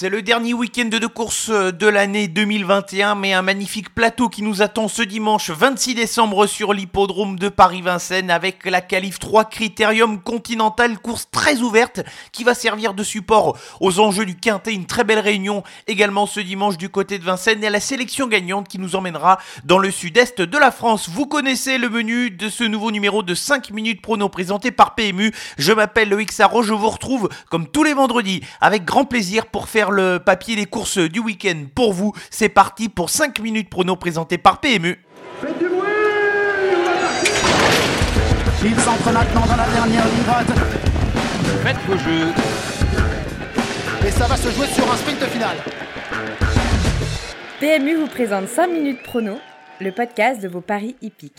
C'est le dernier week-end de course de l'année 2021, mais un magnifique plateau qui nous attend ce dimanche 26 décembre sur l'hippodrome de Paris-Vincennes avec la Calif 3 Critérium Continental, course très ouverte qui va servir de support aux enjeux du Quintet. Une très belle réunion également ce dimanche du côté de Vincennes et la sélection gagnante qui nous emmènera dans le sud-est de la France. Vous connaissez le menu de ce nouveau numéro de 5 minutes prono présenté par PMU. Je m'appelle Loïc Sarro, je vous retrouve comme tous les vendredis avec grand plaisir pour faire le papier des courses du week-end pour vous. C'est parti pour 5 minutes prono présenté par PMU. Faites du bruit Il s'entre maintenant dans la dernière ligne droite. Faites vos jeux. Et ça va se jouer sur un sprint final. PMU vous présente 5 minutes prono, le podcast de vos paris hippiques.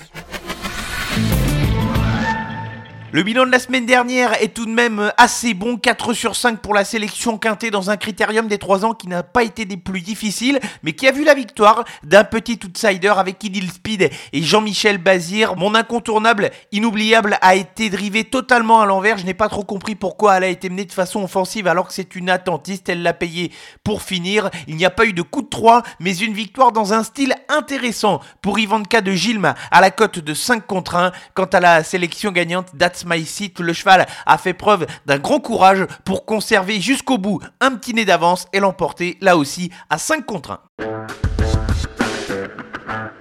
Le bilan de la semaine dernière est tout de même assez bon, 4 sur 5 pour la sélection quintée dans un critérium des 3 ans qui n'a pas été des plus difficiles, mais qui a vu la victoire d'un petit outsider avec Idil Speed et Jean-Michel Bazir. Mon incontournable, inoubliable, a été drivé totalement à l'envers. Je n'ai pas trop compris pourquoi elle a été menée de façon offensive alors que c'est une attentiste. Elle l'a payé pour finir. Il n'y a pas eu de coup de 3, mais une victoire dans un style intéressant pour Ivanka de Gilma à la cote de 5 contre 1. Quant à la sélection gagnante, That's Seat, le cheval a fait preuve d'un grand courage pour conserver jusqu'au bout un petit nez d'avance et l'emporter là aussi à 5 contre 1.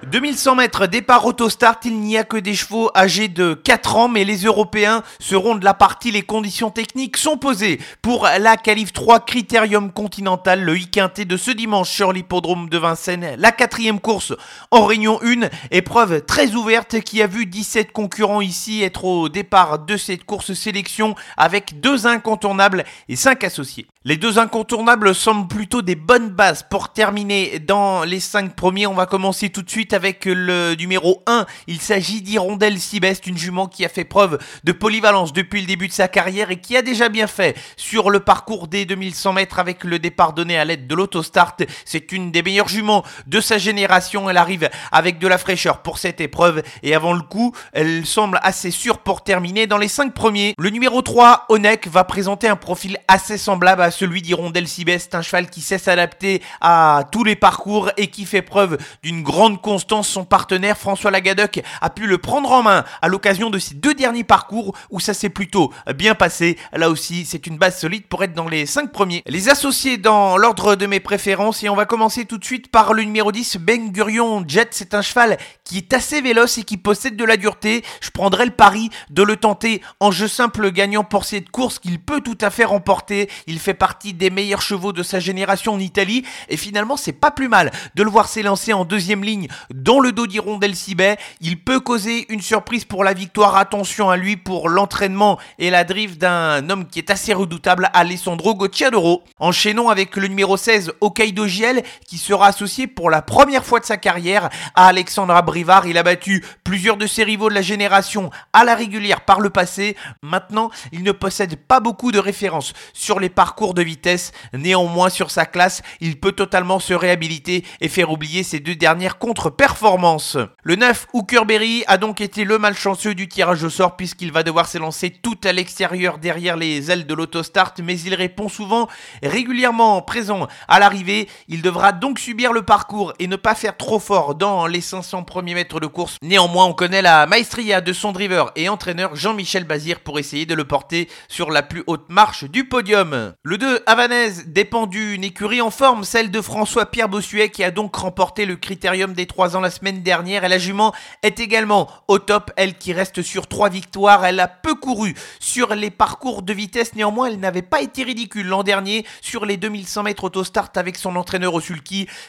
2100 mètres, départ autostart, il n'y a que des chevaux âgés de 4 ans, mais les Européens seront de la partie, les conditions techniques sont posées pour la Calif 3 Critérium Continental, le I-Quintet de ce dimanche sur l'hippodrome de Vincennes, la quatrième course en Réunion 1, épreuve très ouverte qui a vu 17 concurrents ici être au départ de cette course sélection avec deux incontournables et 5 associés. Les deux incontournables semblent plutôt des bonnes bases pour terminer dans les 5 premiers. On va commencer tout de suite avec le numéro 1. Il s'agit d'Hirondelle Sibest, une jument qui a fait preuve de polyvalence depuis le début de sa carrière et qui a déjà bien fait sur le parcours des 2100 mètres avec le départ donné à l'aide de l'autostart. C'est une des meilleures juments de sa génération. Elle arrive avec de la fraîcheur pour cette épreuve et avant le coup, elle semble assez sûre pour terminer dans les 5 premiers. Le numéro 3, Onek, va présenter un profil assez semblable à celui d'Hirondelle Sibest, un cheval qui sait s'adapter à tous les parcours et qui fait preuve d'une grande constance. Son partenaire François Lagadec a pu le prendre en main à l'occasion de ces deux derniers parcours où ça s'est plutôt bien passé. Là aussi, c'est une base solide pour être dans les 5 premiers. Les associés dans l'ordre de mes préférences et on va commencer tout de suite par le numéro 10, Ben Gurion Jet. C'est un cheval qui est assez véloce et qui possède de la dureté. Je prendrai le pari de le tenter en jeu simple gagnant pour cette course qu'il peut tout à fait remporter. Il fait partie des meilleurs chevaux de sa génération en Italie et finalement c'est pas plus mal de le voir s'élancer en deuxième ligne dans le dos d'Hirondelle Sibet. Il peut causer une surprise pour la victoire. Attention à lui pour l'entraînement et la drift d'un homme qui est assez redoutable, Alessandro Gocciadoro. Enchaînons avec le numéro 16, Okaido Giel, qui sera associé pour la première fois de sa carrière à Alexandra Brivard. Il a battu plusieurs de ses rivaux de la génération à la régulière par le passé. Maintenant, il ne possède pas beaucoup de références sur les parcours de vitesse. Néanmoins, sur sa classe, il peut totalement se réhabiliter et faire oublier ses deux dernières contre-performances. Le 9, Hookerberry, a donc été le malchanceux du tirage au sort puisqu'il va devoir s'élancer tout à l'extérieur derrière les ailes de l'autostart, mais il répond souvent régulièrement présent à l'arrivée. Il devra donc subir le parcours et ne pas faire trop fort dans les 500 premiers mètres de course. Néanmoins, on connaît la maestria de son driver et entraîneur Jean-Michel Bazir pour essayer de le porter sur la plus haute marche du podium. 2, Havanaise, dépend d'une écurie en forme, celle de François-Pierre Bossuet qui a donc remporté le critérium des 3 ans la semaine dernière. Et la jument est également au top, elle qui reste sur 3 victoires. Elle a peu couru sur les parcours de vitesse, néanmoins elle n'avait pas été ridicule l'an dernier sur les 2100 mètres autostart avec son entraîneur au.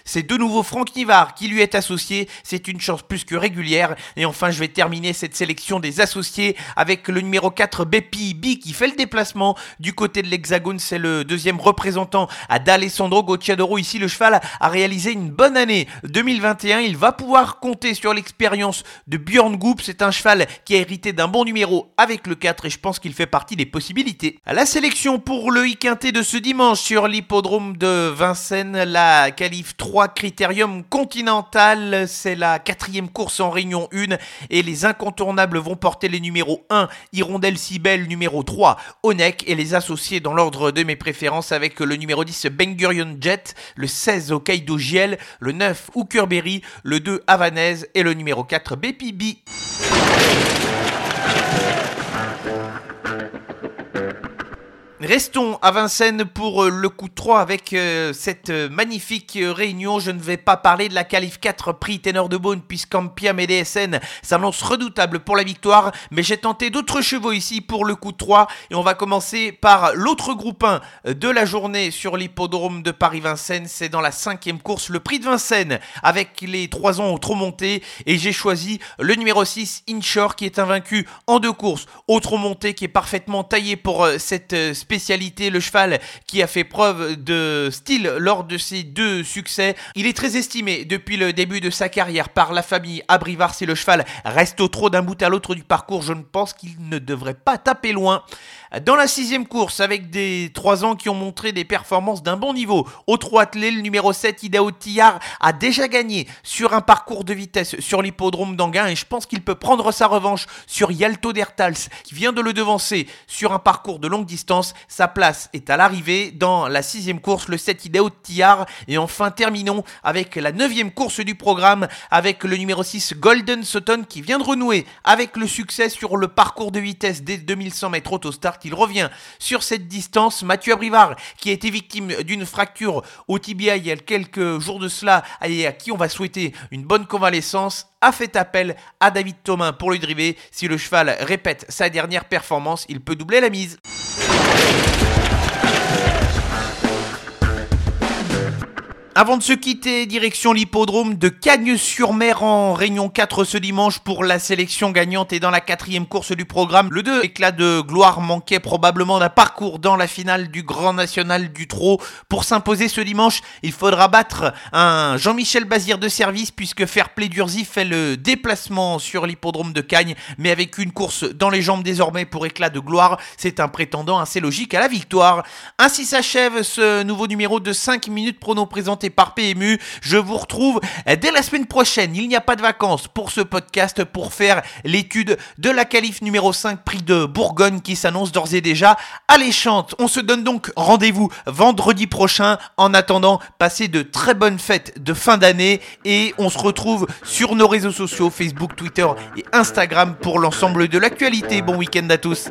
C'est de nouveau Franck Nivard qui lui est associé, c'est une chance plus que régulière. Et enfin je vais terminer cette sélection des associés avec le numéro 4 Bepi B qui fait le déplacement du côté de l'Hexagone, c'est le deuxième représentant à d'Alessandro Gocciadoro. Ici, le cheval a réalisé une bonne année 2021. Il va pouvoir compter sur l'expérience de Björn Goop. C'est un cheval qui a hérité d'un bon numéro avec le 4 et je pense qu'il fait partie des possibilités. La sélection pour le I-Quintet de ce dimanche sur l'hippodrome de Vincennes, la Calif 3 Critérium Continental. C'est la quatrième course en Réunion 1 et les incontournables vont porter les numéros 1, Hirondelle Cibelle, numéro 3, Onek et les associés dans l'ordre de mes préférences avec le numéro 10 Ben Gurion Jet, le 16 Hokkaido Giel, le 9 Hookerberry, le 2 Havanaise et le numéro 4 BPB. Restons à Vincennes pour euh, le coup de 3 avec euh, cette euh, magnifique réunion. Je ne vais pas parler de la qualif 4 prix Ténor de Beaune puisqu'Ampiam et DSN s'annoncent redoutables pour la victoire. Mais j'ai tenté d'autres chevaux ici pour le coup de 3 et on va commencer par l'autre groupe 1 de la journée sur l'hippodrome de Paris-Vincennes. C'est dans la cinquième course, le prix de Vincennes avec les 3 ans au trop monté et j'ai choisi le numéro 6 Inshore qui est invaincu en deux courses. Au trop monté qui est parfaitement taillé pour cette spécialité, le cheval qui a fait preuve de style lors de ses deux succès. Il est très estimé depuis le début de sa carrière par la famille Abrivard si le cheval reste au trot d'un bout à l'autre du parcours. Je ne pense qu'il ne devrait pas taper loin. Dans la sixième course, avec des 3 ans qui ont montré des performances d'un bon niveau, au 3 attelé, le numéro 7, Idao Tillard, a déjà gagné sur un parcours de vitesse sur l'hippodrome d'Anguin et je pense qu'il peut prendre sa revanche sur Yalto Dertals qui vient de le devancer sur un parcours de longue distance. Sa place est à l'arrivée dans la sixième course, le 7 Idao Tillard. Et enfin, terminons avec la neuvième course du programme avec le numéro 6 Golden Sutton qui vient de renouer avec le succès sur le parcours de vitesse des 2100 mètres autostart il revient sur cette distance. Mathieu Abrivard, qui a été victime d'une fracture au tibia il y a quelques jours de cela, et à qui on va souhaiter une bonne convalescence, a fait appel à David Thomas pour le driver. Si le cheval répète sa dernière performance, il peut doubler la mise. Avant de se quitter, direction l'hippodrome de Cagnes-sur-Mer en Réunion 4 ce dimanche pour la sélection gagnante et dans la quatrième course du programme. Le 2 éclat de gloire manquait probablement d'un parcours dans la finale du Grand National du Trot. Pour s'imposer ce dimanche, il faudra battre un Jean-Michel Bazir de service puisque Fairplay Durzi fait le déplacement sur l'hippodrome de Cagnes, mais avec une course dans les jambes désormais pour éclat de gloire, c'est un prétendant assez logique à la victoire. Ainsi s'achève ce nouveau numéro de 5 minutes prono par PMU. Je vous retrouve dès la semaine prochaine. Il n'y a pas de vacances pour ce podcast pour faire l'étude de la qualif numéro 5 prix de Bourgogne qui s'annonce d'ores et déjà alléchante. On se donne donc rendez-vous vendredi prochain. En attendant, passez de très bonnes fêtes de fin d'année et on se retrouve sur nos réseaux sociaux Facebook, Twitter et Instagram pour l'ensemble de l'actualité. Bon week-end à tous.